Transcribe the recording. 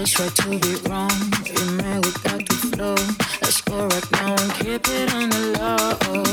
always right to be wrong. You may we got the flow. Let's go right now and keep it on the low.